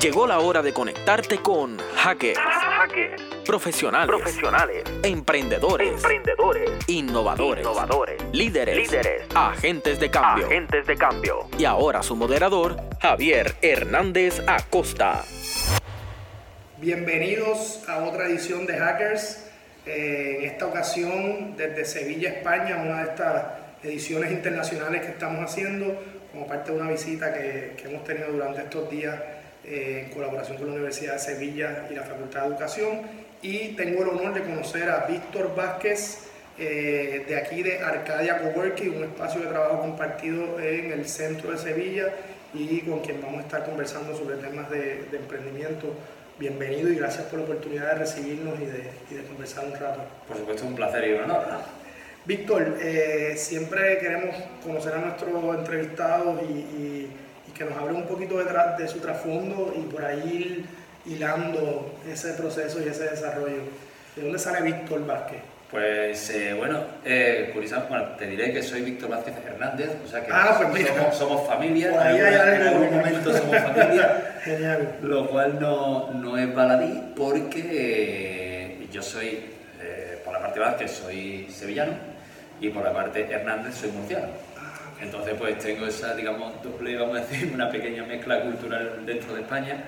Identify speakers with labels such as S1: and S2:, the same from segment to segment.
S1: Llegó la hora de conectarte con hackers, profesionales,
S2: profesionales,
S1: emprendedores,
S2: emprendedores,
S1: innovadores,
S2: innovadores,
S1: líderes,
S2: líderes,
S1: agentes de cambio.
S2: agentes de cambio.
S1: Y ahora su moderador, Javier Hernández Acosta.
S3: Bienvenidos a otra edición de Hackers. Eh, en esta ocasión, desde Sevilla, España, una de estas ediciones internacionales que estamos haciendo como parte de una visita que, que hemos tenido durante estos días eh, en colaboración con la Universidad de Sevilla y la Facultad de Educación. Y tengo el honor de conocer a Víctor Vázquez, eh, de aquí de Arcadia Coworking, un espacio de trabajo compartido en el centro de Sevilla y con quien vamos a estar conversando sobre temas de, de emprendimiento. Bienvenido y gracias por la oportunidad de recibirnos y de, y de conversar un rato.
S4: Por supuesto, un placer y un honor.
S3: Víctor, eh, siempre queremos conocer a nuestros entrevistados y, y- y que nos hable un poquito detrás de su trasfondo y por ahí hilando ese proceso y ese desarrollo. ¿De dónde sale Víctor Vázquez?
S4: Pues eh, bueno, eh, curiosamente, bueno, te diré que soy Víctor Vázquez Hernández, o sea que
S3: Ah, pues
S4: somos, somos familia,
S3: Por ahí
S4: en
S3: hay
S4: algún- en algún momento somos familia,
S3: Genial.
S4: lo cual no, no es baladí porque eh, yo soy, eh, por la parte Vázquez soy sevillano y por la parte Hernández soy murciano. Entonces pues tengo esa, digamos, doble, vamos a decir, una pequeña mezcla cultural dentro de España,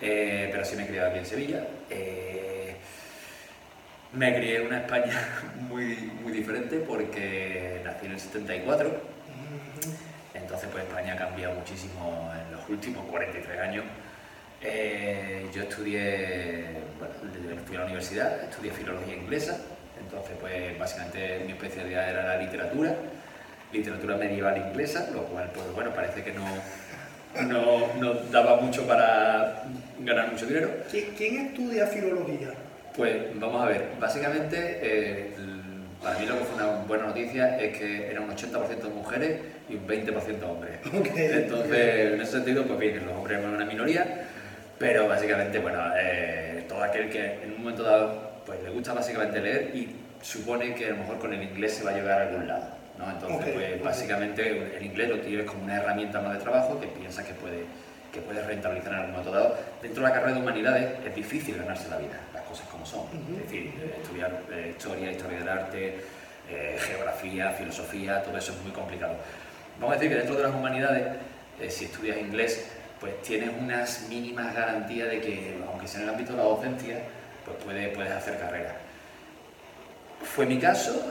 S4: eh, pero sí me he criado aquí en Sevilla. Eh, me crié en una España muy, muy diferente porque nací en el 74, entonces pues España ha cambiado muchísimo en los últimos 43 años. Eh, yo estudié, bueno, fui a la universidad, estudié filología inglesa, entonces pues básicamente mi especialidad era la literatura, literatura medieval inglesa, lo cual pues bueno, parece que no, no, no daba mucho para ganar mucho dinero.
S3: ¿Qui- ¿Quién estudia filología?
S4: Pues vamos a ver, básicamente eh, para mí lo que fue una buena noticia es que era un 80% mujeres y un 20% hombres.
S3: Ok.
S4: Entonces, en ese sentido, pues bien, los hombres eran una minoría, pero básicamente, bueno, eh, todo aquel que en un momento dado pues le gusta básicamente leer y supone que a lo mejor con el inglés se va a llegar a algún lado. ¿no? Entonces,
S3: Ok,
S4: pues. Básicamente el inglés lo tienes como una herramienta más de trabajo que piensas que puede que puedes rentabilizar en algún momento dado. Dentro de la carrera de humanidades es difícil ganarse la vida, las cosas como son. Es decir, estudiar eh, historia, historia del arte, eh, geografía, filosofía, todo eso es muy complicado. Vamos a decir que dentro de las humanidades, eh, si estudias inglés, pues tienes unas mínimas garantías de que, aunque sea en el ámbito de la docencia, pues puedes, puedes hacer carrera. Fue mi caso,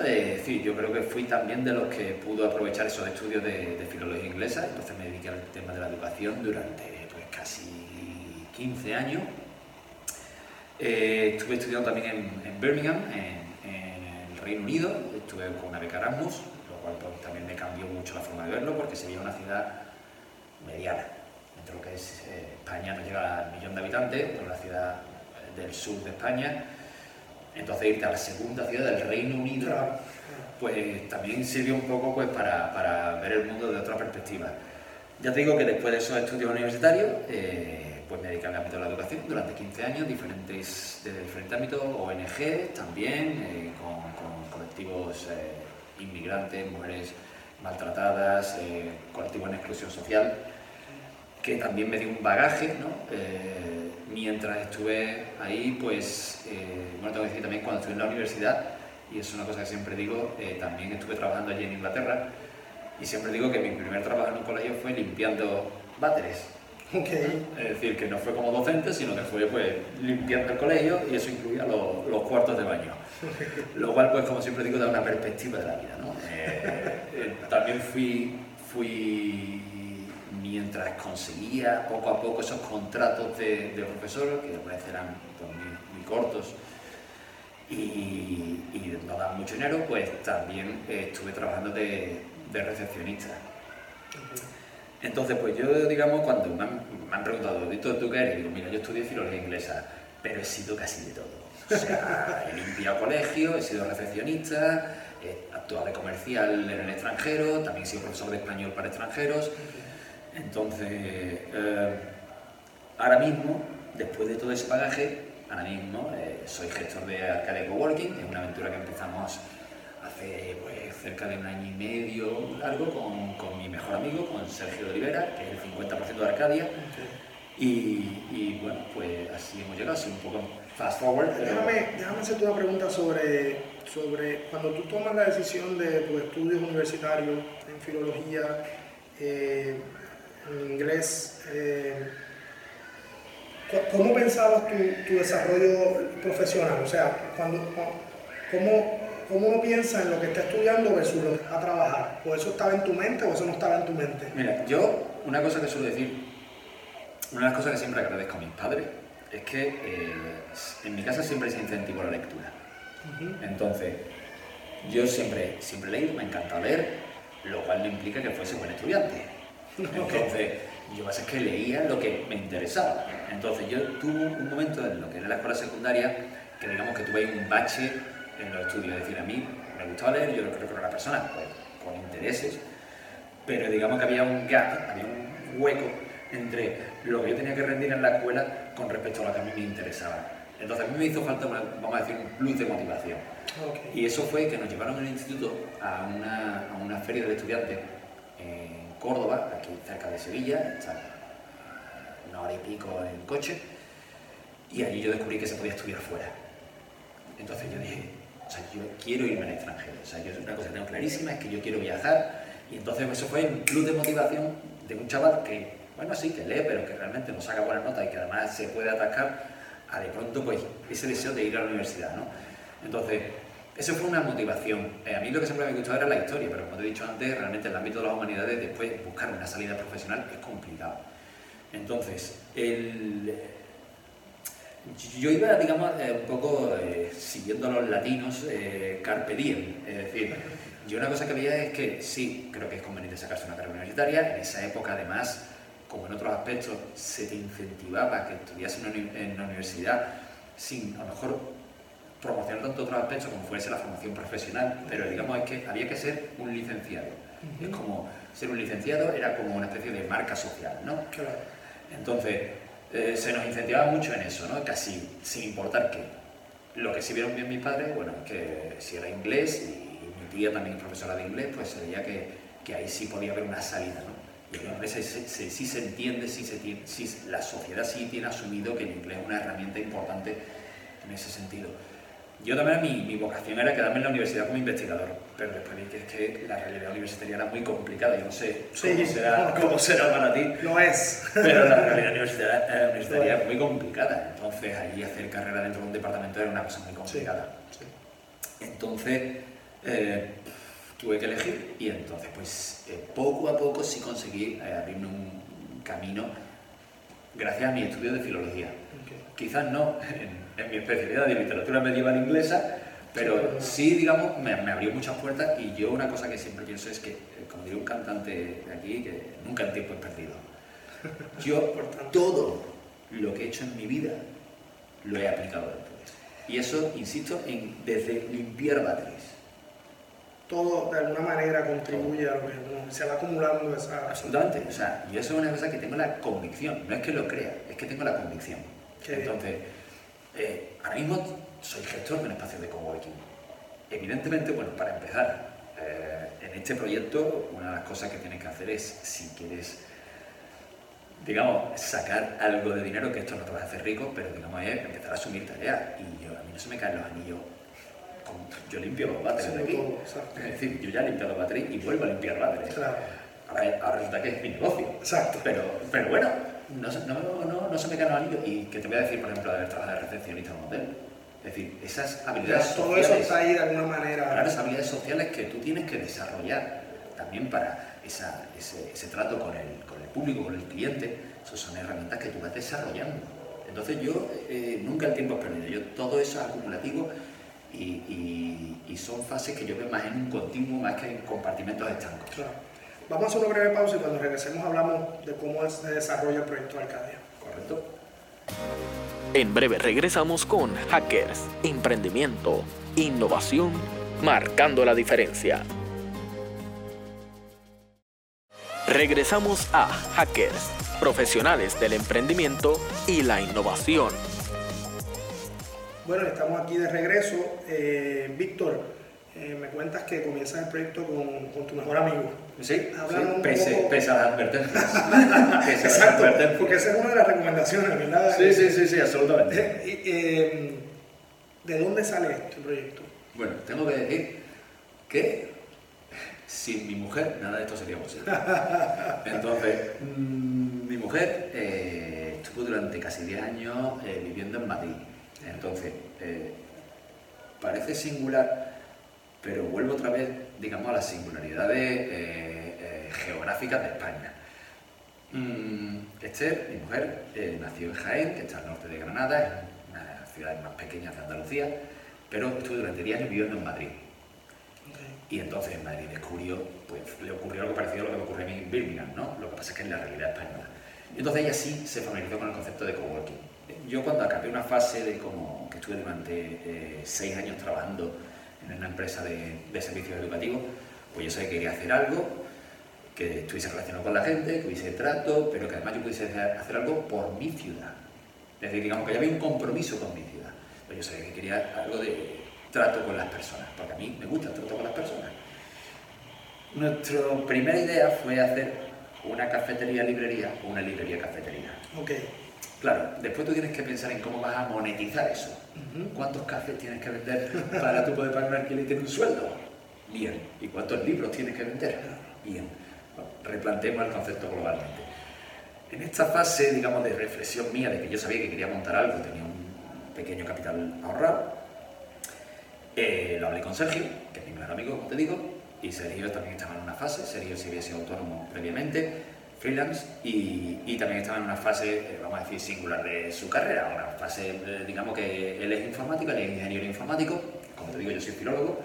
S4: yo creo que fui también de los que pudo aprovechar esos estudios de, filología inglesa, entonces me dediqué al tema de la educación durante pues, casi 15 años. Eh, estuve estudiando también en, Birmingham, en, el Reino Unido, estuve con una beca Erasmus, lo cual pues, también me cambió mucho la forma de verlo porque se una ciudad mediana. Dentro de lo que es eh, España no llega al millón de habitantes, pero una ciudad eh, del sur de España. Entonces irte a la segunda ciudad del Reino Unido,
S3: Claro.
S4: pues también sirvió un poco pues, para, para ver el mundo de otra perspectiva. Ya te digo que después de esos estudios universitarios, eh, pues me dediqué al ámbito de la educación durante 15 años, diferentes, de diferentes ámbitos, ONG también, eh, con, con colectivos eh, inmigrantes, mujeres maltratadas, eh, colectivos en exclusión social, que también me dio un bagaje, ¿no? Eh, mientras estuve ahí, pues, eh, bueno, tengo que decir también cuando estuve en la universidad, y es una cosa que siempre digo, eh, también estuve trabajando allí en Inglaterra, y siempre digo que mi primer trabajo en un colegio fue limpiando váteres. Es decir, que no fue como docente, sino que fue pues limpiando el colegio y eso incluía los, los cuartos de baño. Lo cual, pues como siempre digo, da una perspectiva de la vida. ¿no? Eh, eh, también fui, fui, mientras conseguía poco a poco esos contratos de, de profesor, que a veces eran pues, muy, muy cortos y, y no daban mucho dinero, pues también eh, estuve trabajando de, de recepcionista. Entonces, pues yo, digamos, cuando me han, me han preguntado, Víctor, ¿tú qué eres? Digo, mira, yo estudié filología inglesa, pero he sido casi de todo. O sea, he limpiado colegio, he sido recepcionista, he actuado de comercial en el extranjero, también he sido profesor de español para extranjeros. Entonces, eh, ahora mismo, después de todo ese bagaje, ahora mismo eh, soy gestor de Arcadia Coworking, es una aventura que empezamos hace pues, cerca de un año y medio largo con, con mi mejor amigo, con Sergio de Olivera, que es el 50% de Arcadia. Y, bueno, pues así hemos llegado, así un poco fast forward.
S3: Déjame, déjame hacerte una pregunta sobre, sobre cuando tú tomas la decisión de tus estudios universitarios en filología, eh, en inglés, eh, ¿cómo pensabas tu, tu, desarrollo profesional? O sea, cuando, ¿cómo, ¿cómo uno piensa en lo que está estudiando versus lo que va a trabajar? ¿O eso estaba en tu mente o eso no estaba en tu mente?
S4: Mira, yo una cosa que suelo decir, una de las cosas que siempre agradezco a mis padres es que eh, en mi casa siempre se incentivó la lectura. Entonces, yo siempre, siempre he leído, me encanta leer, lo cual no implica que fuese buen estudiante. Entonces, yo es que leía lo que me interesaba. Entonces, yo tuve un momento en lo que era la escuela secundaria que digamos que tuve un bache en los estudios. Es decir, a mí me gustaba leer, yo creo que era una persona pues, con intereses, pero digamos que había un gap, había un hueco entre lo que yo tenía que rendir en la escuela con respecto a lo que a mí me interesaba. Entonces a mí me hizo falta, vamos a decir, un plus de motivación. Y eso fue que nos llevaron en el instituto a una, a una feria del estudiante en Córdoba, aquí cerca de Sevilla, una hora y pico en coche, y allí yo descubrí que se podía estudiar fuera. Entonces yo dije, o sea, yo quiero irme al extranjero. O sea, yo una cosa que tengo clarísima es que yo quiero viajar. Y entonces eso fue un plus de motivación de un chaval que, bueno, sí, que lee, pero que realmente no saca buenas notas y que además se puede atascar a de pronto, pues, ese deseo de ir a la universidad, ¿no? Entonces, eso fue una motivación. Eh, a mí lo que siempre me gustaba era la historia, pero como te he dicho antes, realmente en el ámbito de las humanidades, después buscar una salida profesional es complicado. Entonces, el, yo iba, digamos, eh, un poco eh, siguiendo a los latinos, eh, carpe. Es decir, yo una cosa que veía es que sí, creo que es conveniente sacarse una carrera universitaria. En esa época, además, como en otros aspectos, se te incentivaba que estudias en una universidad sin, a lo mejor, promocionar tanto otros aspectos como fuese la formación profesional. Pero digamos, es que había que ser un licenciado. Es como, ser un licenciado era como una especie de marca social, ¿no?
S3: Claro.
S4: Entonces, eh, se nos incentivaba mucho en eso, ¿no? Casi sin importar qué. Lo que sí vieron bien mis padres, bueno, que si era inglés y mi tía también profesora de inglés, pues se veía que, que ahí sí podía haber una salida, ¿no? Y en inglés sí se, entiende, sí se tiene, la sociedad sí tiene asumido que el inglés es una herramienta importante en ese sentido. Yo también mi, mi, vocación era quedarme en la universidad como investigador, pero después vi que es que la realidad universitaria era muy complicada, yo no sé cómo, será, cómo será para ti.
S3: Lo es.
S4: Pero la realidad universitaria, universitaria es muy complicada, entonces allí hacer carrera dentro de un departamento era una cosa muy complicada. Entonces eh, tuve que elegir y entonces pues eh, poco a poco sí conseguí eh, abrirme un camino gracias a mi estudio de filología. Quizás no en, mi especialidad de literatura medieval inglesa, pero sí, digamos, me, abrió muchas puertas y yo una cosa que siempre pienso es que, eh, como diría un cantante de aquí, que nunca el tiempo es perdido. Yo todo lo que he hecho en mi vida lo he aplicado después. Y eso, insisto, en, desde limpiar baterías.
S3: Todo de alguna manera contribuye a lo que se va acumulando esa...
S4: Absolutamente. O sea, yo eso es una cosa que tengo la convicción. No es que lo crea, es que tengo la convicción. Entonces, eh, ahora mismo soy gestor de un espacio de coworking. Evidentemente, bueno, para empezar, eh, en este proyecto una de las cosas que tienes que hacer es, si quieres, digamos, sacar algo de dinero, que esto no te va a hacer rico, pero digamos, es empezar a asumir tareas. Y yo, a mí no se me caen los anillos. Yo limpio los baterías de aquí. es decir, yo ya he limpiado baterías y vuelvo a limpiar baterías.
S3: Claro.
S4: Ahora, ahora, resulta que es mi negocio.
S3: Exacto.
S4: Pero, pero bueno, no, no, no, se me caen los Y que te voy a decir, por ejemplo, de haber trabajado de recepcionista en un hotel. Es decir, esas habilidades
S3: todo
S4: sociales.
S3: Todo eso está ahí de alguna manera.
S4: Claro, esas habilidades sociales que tú tienes que desarrollar también para esa, ese, ese, trato con el, con el, público, con el cliente. Esas son herramientas que tú vas desarrollando. Entonces, yo eh, nunca el tiempo he perdido. Yo todo eso es acumulativo y, y, y, son fases que yo veo más en un continuo, más que en compartimentos estancos.
S3: Claro. Vamos a hacer una breve pausa y cuando regresemos hablamos de cómo se desarrolla el proyecto de Arcadia.
S4: ¿Correcto?
S1: En breve regresamos con Hackers, Emprendimiento, Innovación, marcando la diferencia. Regresamos a Hackers, profesionales del emprendimiento y la innovación.
S3: Bueno, estamos aquí de regreso. Eh, Víctor, eh, me cuentas que comienzas el proyecto con, con tu mejor amigo.
S4: Sí, sí, pese,
S3: poco-
S4: pese a las advertencias. pese a las
S3: Exacto,
S4: advertencias.
S3: porque esa es una de las recomendaciones, ¿verdad?
S4: Sí, sí, sí, sí, absolutamente.
S3: Eh, eh, ¿De dónde sale este proyecto?
S4: Bueno, tengo que decir que sin mi mujer nada de esto sería posible. Entonces, mm, mi mujer estuvo durante casi 10 años viviendo en Madrid. Entonces, parece singular, pero vuelvo otra vez, digamos, a las singularidades eh, eh, geográficas de España. Mm, Esther, mi mujer, eh, nació en Jaén, que está al norte de Granada, es una de las ciudades más pequeñas de Andalucía, pero estuvo durante 10 años viviendo en Madrid. Y entonces en Madrid descubrió, pues le ocurrió algo parecido a lo que me ocurrió a mí en Birmingham, ¿no? Lo que pasa es que es la realidad española. Y entonces ella sí se familiarizó con el concepto de coworking. Yo cuando acabé una fase de como que estuve durante eh, seis años trabajando en una empresa de, servicios educativos, pues yo sabía que quería hacer algo que estuviese relacionado con la gente, que hubiese trato, pero que además yo pudiese hacer algo por mi ciudad. Es decir, digamos que ya había un compromiso con mi ciudad. Pues yo sabía que quería algo de trato con las personas, porque a mí me gusta el trato con las personas. Nuestra primera idea fue hacer una cafetería-librería o una librería-cafetería.
S3: Ok.
S4: Claro, después tú tienes que pensar en cómo vas a monetizar eso. ¿Cuántos cafés tienes que vender para tú poder pagar un alquiler y tener un sueldo? Bien. ¿Y cuántos libros tienes que vender? Bien. Bueno, replanteemos el concepto globalmente. En esta fase, digamos, de reflexión mía, de que yo sabía que quería montar algo, tenía un pequeño capital ahorrado, eh, lo hablé con Sergio, que es mi mejor amigo, como te digo, y Sergio también estaba en una fase, Sergio sí había sido autónomo previamente, freelance, y, y también estaba en una fase, eh, vamos a decir, singular de su carrera, una fase, eh, digamos que él es informático, él es ingeniero informático, como te digo, yo soy filólogo,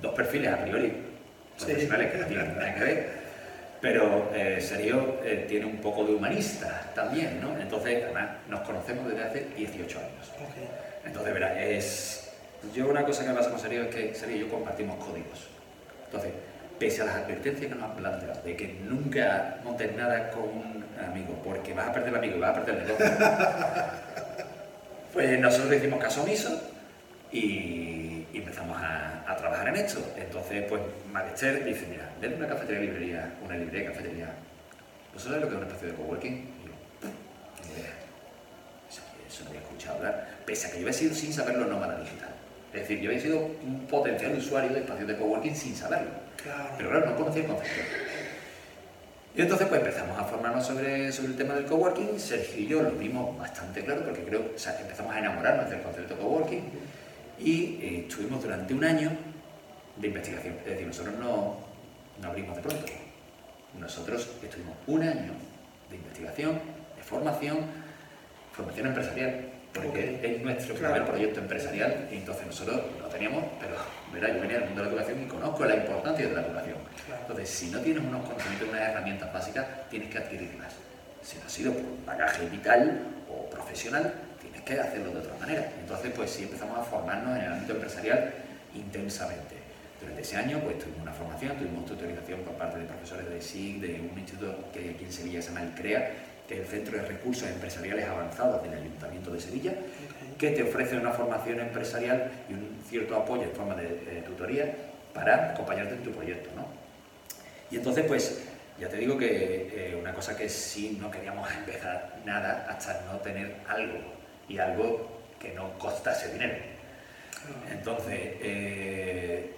S4: dos perfiles a priori
S3: Sí.
S4: profesionales que no tienen nada que ver, pero eh, Sergio eh, tiene un poco de humanista también, ¿no? Entonces, además, nos conocemos desde hace 18 años. Entonces, verá, es. Yo una cosa que me pasa con Sergio es que Sergio y yo compartimos códigos. Entonces, pese a las advertencias que nos han planteado de que nunca montes nada con un amigo, porque vas a perder el amigo y vas a perder el negocio, pues nosotros hicimos caso omiso y, y empezamos a, a trabajar en esto. Entonces, pues Marister dice, mira, denme una cafetería librería, una librería cafetería. ¿Vosotros sabéis lo que es un espacio de coworking? Y yo. Eso, eso no había escuchado hablar, pese a que yo había sido sin saberlo nómada digital. Es decir, yo había sido un potencial usuario de espacios de coworking sin saberlo. Pero claro, no conocía el concepto. Y entonces pues empezamos a formarnos sobre, sobre el tema del coworking. Sergio y yo lo vimos bastante claro porque creo, o sea, empezamos a enamorarnos del concepto coworking y eh, estuvimos durante un año de investigación. Es decir, nosotros no, no abrimos de pronto. Nosotros estuvimos un año de investigación, de formación, formación empresarial, porque
S3: Ok.
S4: es nuestro
S3: Claro.
S4: primer proyecto empresarial y entonces nosotros lo teníamos, pero verá, yo venía del mundo de la educación y conozco la importancia de la educación.
S3: Claro.
S4: Entonces, si no tienes unos conocimientos, unas herramientas básicas, tienes que adquirirlas. Si no ha sido por bagaje vital o profesional, tienes que hacerlo de otra manera. Entonces, pues sí empezamos a formarnos en el ámbito empresarial intensamente. Durante ese año, pues tuvimos una formación, tuvimos tutorización por parte de profesores de SIG, de un instituto que aquí en Sevilla se llama el CREA, que es el Centro de Recursos Empresariales Avanzados del Ayuntamiento de Sevilla, que te ofrece una formación empresarial y un cierto apoyo en forma de, tutoría para acompañarte en tu proyecto, ¿no? Y entonces, pues, ya te digo que eh, una cosa que sí no queríamos empezar nada hasta no tener algo y algo que no costase dinero. Entonces, eh,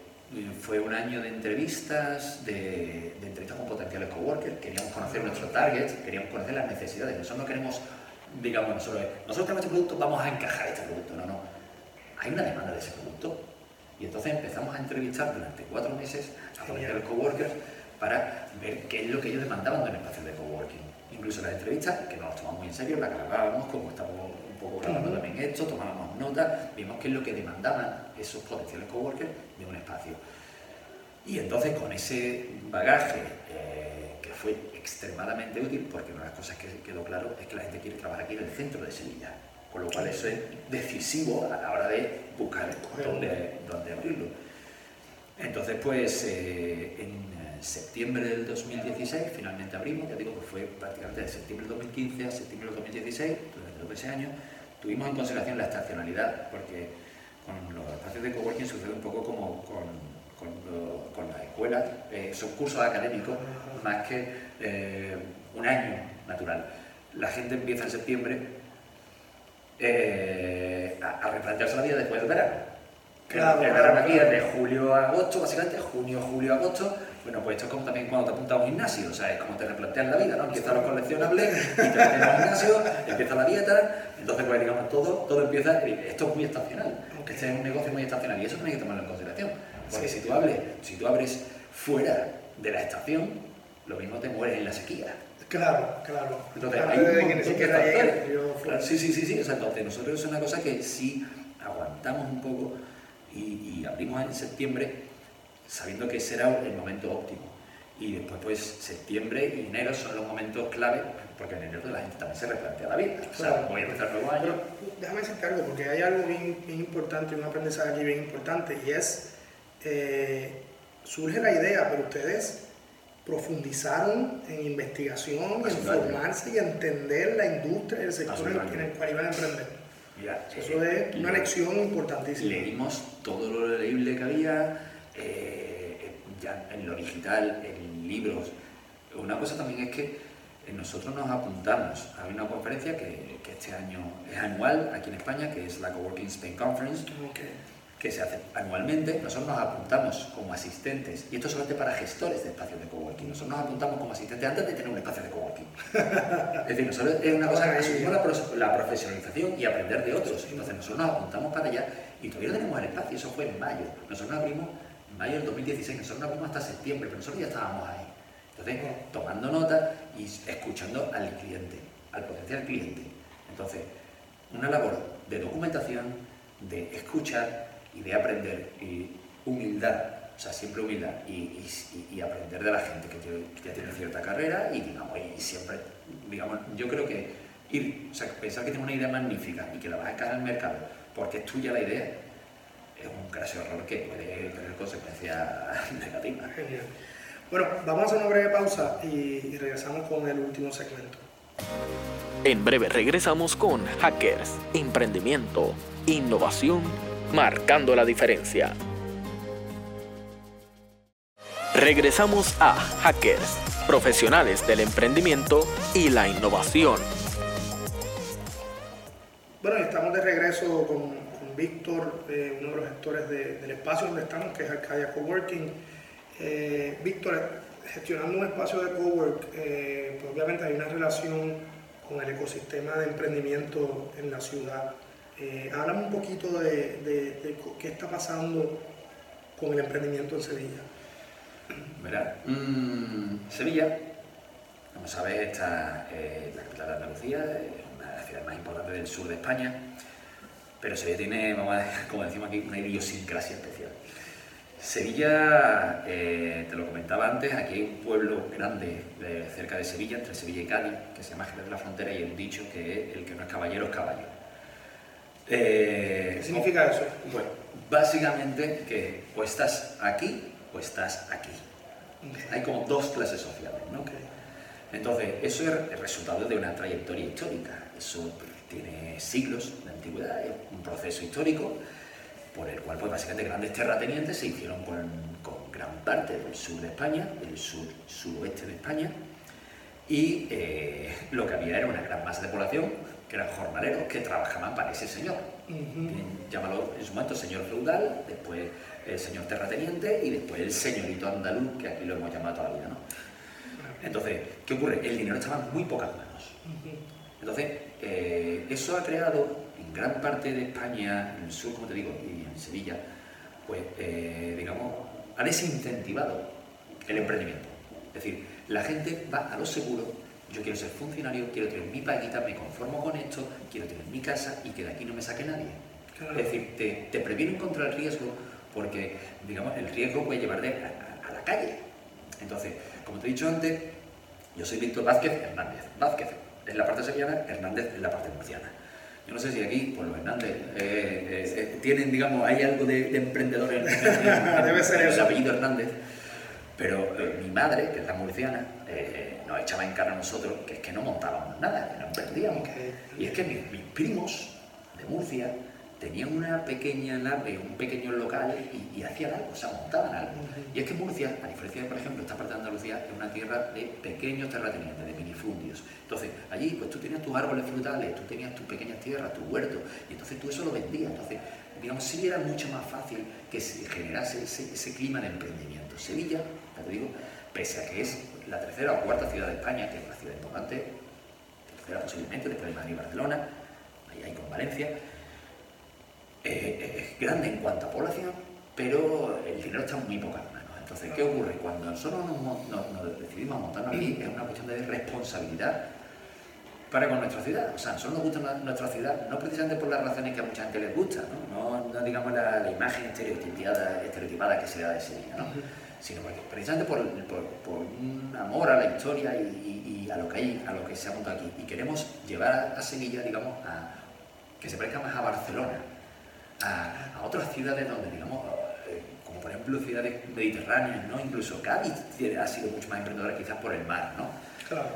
S4: fue un año de entrevistas, de, de entrevistas con potenciales coworkers, queríamos conocer nuestro target, queríamos conocer las necesidades. Nosotros no queremos, digamos, nosotros, nosotros tenemos este producto, vamos a encajar este producto. No, no. Hay una demanda de ese producto. Y entonces empezamos a entrevistar durante cuatro meses a potenciales coworkers para ver qué es lo que ellos demandaban de un espacio de coworking. Incluso las entrevistas, que no las tomamos muy en serio, las grabábamos como estábamos un poco grabando también esto, tomábamos notas, vimos qué es lo que demandaban esos potenciales coworkers de un espacio. Y entonces con ese bagaje eh, que fue extremadamente útil, porque una de las cosas que quedó claro es que la gente quiere trabajar aquí en el centro de Sevilla, con lo cual eso es decisivo a la hora de buscar dónde, dónde abrirlo. Entonces, pues eh, en eh, septiembre del 2016 finalmente abrimos, ya digo que fue prácticamente de septiembre del 2015 a septiembre del 2016, durante todo ese año, tuvimos en consideración la estacionalidad, porque con los espacios de coworking sucede un poco como con, con, lo- con las escuelas, eh, son cursos académicos más que eh, un año natural. La gente empieza en septiembre eh, a, a replantearse la vida después del verano.
S3: Claro,
S4: el
S3: claro,
S4: verano aquí es de julio a agosto, básicamente, junio, julio, agosto. Bueno, pues esto es como también cuando te apuntas a un gimnasio, o sea, es como te replanteas la vida, ¿no? Empiezan los coleccionables, y te metes al gimnasio, empieza la dieta, entonces, pues digamos, todo, todo empieza, esto es muy estacional,
S3: Ok.
S4: este es un negocio muy estacional y eso también hay que tomarlo en consideración. Porque
S3: Sí.
S4: si, tú hables, si tú abres fuera de la estación, lo mismo te mueres en la sequía.
S3: Claro, claro.
S4: Entonces, hay un
S3: que
S4: de factores. Claro, sí, sí, sí, sí, o sea, entonces nosotros es una cosa que sí aguantamos un poco y, y abrimos en septiembre sabiendo que ese era el momento óptimo. Y después, pues, septiembre y enero son los momentos clave, porque en enero la gente también se replantea la vida. O sea, voy a empezar nuevo año.
S3: Pero déjame decirte algo, porque hay algo bien, bien importante, un aprendizaje aquí bien importante, y es, eh, surge la idea, pero ustedes profundizaron en investigación, en formarse y entender la industria y el sector en, el cual iban a emprender.
S4: Mira,
S3: Eso
S4: eh,
S3: es una lección importantísima.
S4: Leímos todo lo leíble que había, eh, ya en lo digital, en libros. Una cosa también es que eh, nosotros nos apuntamos a una conferencia que, que este año es anual aquí en España, que es la Coworking Spain Conference,
S3: Ok.
S4: que se hace anualmente. Nosotros nos apuntamos como asistentes, y esto es solamente para gestores de espacios de coworking. Nosotros nos apuntamos como asistentes antes de tener un espacio de coworking. Es decir, nosotros es una cosa que asumimos la, la profesionalización y aprender de otros. Entonces nosotros nos apuntamos para allá y todavía no tenemos el espacio, eso fue en mayo. Nosotros nos abrimos mayo del 2016, nosotros nos abrimos hasta septiembre, pero nosotros ya estábamos ahí. Entonces, tomando nota y escuchando al cliente, al potencial cliente. Entonces, una labor de documentación, de escuchar y de aprender y humildad, o sea, siempre humildad y, y- y aprender de la gente que, tiene- que ya tiene cierta carrera y digamos, y siempre, digamos, yo creo que ir, o sea, pensar que tienes una idea magnífica y que la vas a caer al mercado porque es tuya la idea, es un craso error que puede tener consecuencias negativas.
S3: Genial. Bueno, vamos a hacer una breve pausa y, y regresamos con el último segmento.
S1: En breve regresamos con Hackers, emprendimiento, innovación, marcando la diferencia. Regresamos a Hackers, profesionales del emprendimiento y la innovación.
S3: Bueno, estamos de regreso con, Víctor, eh, uno de los gestores de- del espacio donde estamos, que es Arcadia Coworking. Eh, Víctor, gestionando un espacio de cowork, eh, pues obviamente hay una relación con el ecosistema de emprendimiento en la ciudad. Eh, háblame un poquito de, de- de qué está pasando con el emprendimiento en Sevilla.
S4: Verá, mm, Sevilla, como sabes, está eh, la capital de Andalucía, es una de las ciudades más importantes del sur de España, pero Sevilla tiene, como decimos aquí, una idiosincrasia especial. Sevilla, eh, te lo comentaba antes, aquí hay un pueblo grande de- cerca de Sevilla, entre Sevilla y Cádiz, que se llama Jerez de la Frontera y un dicho que el que no es caballero es caballo. Eh,
S3: ¿Qué significa eso?
S4: Pues básicamente que o estás aquí o estás aquí. Hay como dos clases sociales, ¿no?
S3: Ok.
S4: Entonces, eso es el resultado de una trayectoria histórica. Eso tiene siglos antigüedad, es un proceso histórico por el cual, pues básicamente, grandes terratenientes se hicieron con, con gran parte del sur de España, del sur suroeste de España, y eh, lo que había era una gran masa de población que eran jornaleros que trabajaban para ese señor. Bien, Llámalo en su momento señor feudal, después el señor terrateniente y después el señorito andaluz, que aquí lo hemos llamado todavía, ¿no? Entonces, ¿qué ocurre? El dinero estaba en muy pocas manos. Entonces, eh, eso ha creado gran parte de España, en el sur, como te digo, y en Sevilla, pues, eh, digamos, ha desincentivado el emprendimiento. Es decir, la gente va a lo seguro, yo quiero ser funcionario, quiero tener mi paguita, me conformo con esto, quiero tener mi casa y que de aquí no me saque nadie.
S3: Claro.
S4: Es decir, te, te previenen contra el riesgo porque, digamos, el riesgo puede llevarte a, a- a la calle. Entonces, como te he dicho antes, yo soy Víctor Vázquez Hernández. Vázquez en la parte sevillana, Hernández en la parte murciana. Yo no sé si aquí, por los Hernández, eh, eh, eh, tienen, digamos, hay algo de, de emprendedor en,
S3: Debe ser
S4: el apellido Hernández. Pero eh, mi madre, que es la murciana, nos echaba en cara a nosotros que es que no montábamos nada, que no emprendíamos. Y es que mis, mis primos de Murcia tenían una pequeña nave, un pequeño local y, hacían algo, o sea, montaban algo. Y es que Murcia, a diferencia de, por ejemplo, esta parte de Andalucía, es una tierra de pequeños terratenientes, de minifundios. Entonces, allí, pues tú tenías tus árboles frutales, tú tenías tus pequeñas tierras, tu huerto, y entonces tú eso lo vendías. Entonces, digamos, sí era mucho más fácil que se generase ese, clima de emprendimiento. Sevilla, ya te digo, pese a que es la tercera o cuarta ciudad de España, que es una ciudad importante, tercera posiblemente, después de Madrid y Barcelona, ahí hay con Valencia, eh, es grande en cuanto a población, pero el dinero está muy poco manos. Entonces, ¿qué ocurre? Cuando nosotros nos, decidimos a montarnos aquí, es una cuestión de responsabilidad para con nuestra ciudad. O sea, a nosotros nos gusta nuestra ciudad, no precisamente por las razones que a mucha gente les gusta, no, no, digamos la, imagen estereotipada, estereotipada que se da de Sevilla, ¿no? sino precisamente por, por, un amor a la historia y, a lo que hay, a lo que se ha montado aquí. Y queremos llevar a Sevilla, digamos, a que se parezca más a Barcelona, a, otras ciudades donde, digamos, eh, como por ejemplo ciudades mediterráneas, ¿no? Incluso Cádiz ha sido mucho más emprendedora quizás por el mar, ¿no?
S3: Claro.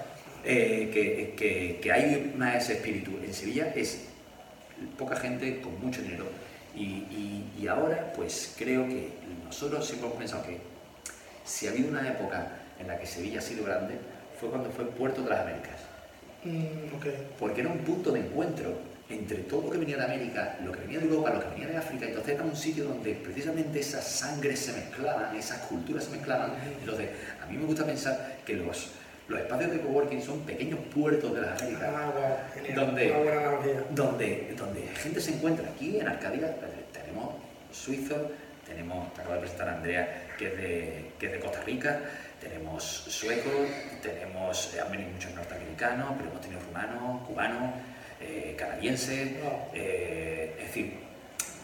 S4: Eh, que, que, hay más ese espíritu. En Sevilla es poca gente con mucho dinero y, y, ahora pues creo que nosotros siempre hemos pensado que si ha habido una época en la que Sevilla ha sido grande fue cuando fue Puerto de las Américas.
S3: Mm,
S4: Porque era un punto de encuentro entre todo lo que venía de América, lo que venía de Europa, lo que venía de África, entonces era un sitio donde precisamente esas sangres se mezclaban, esas culturas se mezclaban. Entonces, a mí me gusta pensar que los, los espacios de coworking son pequeños puertos de las Américas,
S3: ah,
S4: donde, donde, donde gente se encuentra. Aquí en Arcadia tenemos suizos, tenemos, te acabo de presentar a Andrea, que es de, que es de Costa Rica, tenemos suecos, tenemos, han venido muchos norteamericanos, pero hemos tenido rumanos, cubanos, eh, canadiense, eh, es decir,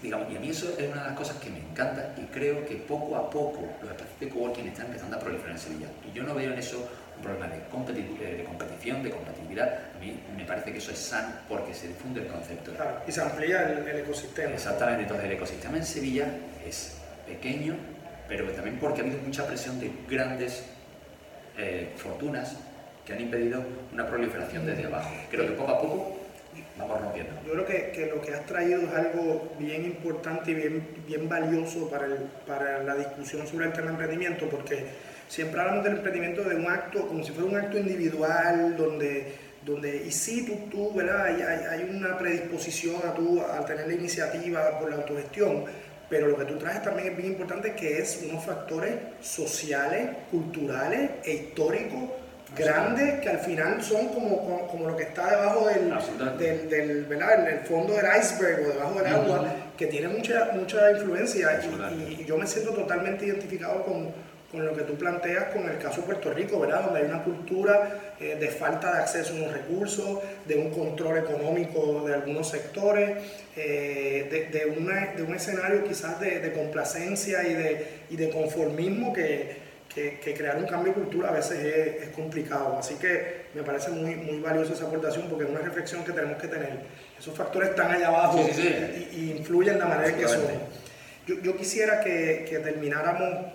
S4: digamos, y a mí eso es una de las cosas que me encanta y creo que poco a poco los espacios de coworking están empezando a proliferar en Sevilla. Y yo no veo en eso un problema de, eh, de competición, de competitividad. A mí me parece que eso es sano porque se difunde el concepto.
S3: Claro, y se amplía el, ecosistema.
S4: Exactamente, entonces el ecosistema en Sevilla es pequeño, pero también porque ha habido mucha presión de grandes fortunas que han impedido una proliferación desde abajo. Creo que poco a poco
S3: yo creo que, que, lo que has traído es algo bien importante y bien, bien valioso para, el, para la discusión sobre el tema de emprendimiento, porque siempre hablamos del emprendimiento de un acto, como si fuera un acto individual, donde, donde y sí, tú, tú ¿verdad? Hay, hay, una predisposición a, tú, a tener la iniciativa por la autogestión, pero lo que tú traes también es bien importante, que es unos factores sociales, culturales e históricos grandes que al final son como, como, lo que está debajo del, del, del ¿verdad? el fondo del iceberg o debajo del agua, que tiene mucha, mucha influencia y, yo me siento totalmente identificado con, con, lo que tú planteas con el caso de Puerto Rico, ¿verdad? donde hay una cultura eh, de falta de acceso a unos recursos, de un control económico de algunos sectores, eh, de, de, una, de, un escenario quizás de, de complacencia y de, y de conformismo que que, crear un cambio de cultura a veces es, complicado. Así que me parece muy, muy valiosa esa aportación porque es una reflexión que tenemos que tener. Esos factores están allá abajo Y, influyen en la manera en que son. Yo, yo quisiera que, que, termináramos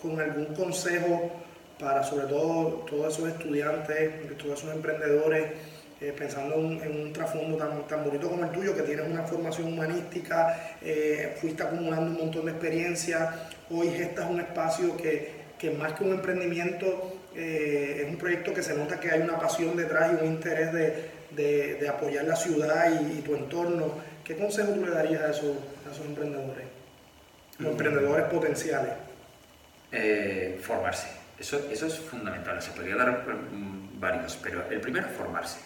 S3: con algún consejo para sobre todo todos esos estudiantes, todos esos emprendedores, eh, pensando en, un trasfondo tan, tan bonito como el tuyo, que tienes una formación humanística, eh, fuiste acumulando un montón de experiencia, hoy gestas un espacio que, que más que un emprendimiento eh, es un proyecto que se nota que hay una pasión detrás y un interés de, de, apoyar la ciudad y, tu entorno. ¿Qué consejo tú le darías a esos, a esos emprendedores, los mm. emprendedores potenciales?
S4: Eh, formarse. Eso, eso es fundamental. Se podría dar mm, varios, pero el primero es formarse.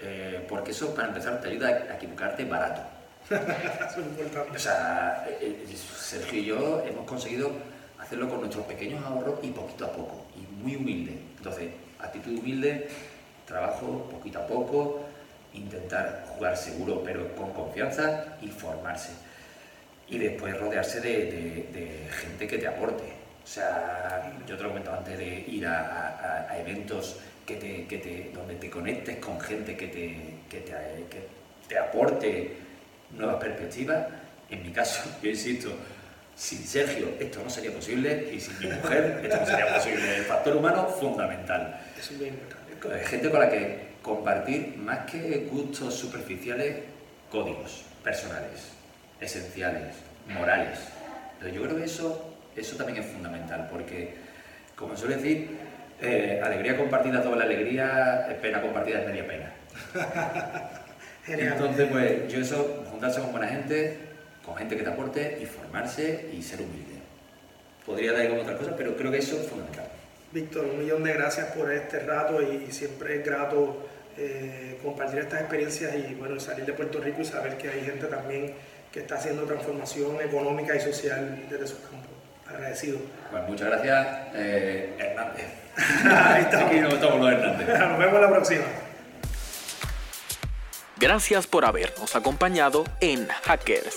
S4: Eh, porque eso, para empezar, te ayuda a equivocarte barato.
S3: eso es importante.
S4: O sea, Sergio y yo hemos conseguido hacerlo con nuestros pequeños ahorros y poquito a poco, y muy humilde. Entonces, actitud humilde, trabajo poquito a poco, intentar jugar seguro pero con confianza y formarse. Y después rodearse de, gente que te aporte. O sea, yo te lo comentaba antes de ir a, eventos que te, que te, donde te conectes con gente que que te, que te aporte nuevas perspectivas. En mi caso, yo insisto, sin Sergio esto no sería posible y sin mi mujer esto no sería posible. El factor humano fundamental.
S3: Es bien
S4: Gente con la que compartir más que gustos superficiales, códigos personales, esenciales, morales. Pero yo creo que eso, eso también es fundamental, porque, como suele decir, eh, alegría compartida es doble alegría, pena compartida es media pena. Entonces, pues yo eso, juntarse con buena gente, con gente que te aporte y formarse y ser humilde. Podría dar como otras cosas, pero creo que eso es fundamental.
S3: Víctor, un millón de gracias por este rato y siempre es grato eh, compartir estas experiencias y bueno, salir de Puerto Rico y saber que hay gente también que está haciendo transformación económica y social desde sus campos. Agradecido.
S4: Muchas gracias, eh, Hernández. Ahí estamos. Aquí nos estamos los Hernández.
S3: Nos vemos la próxima.
S1: Gracias por habernos acompañado en Hackers.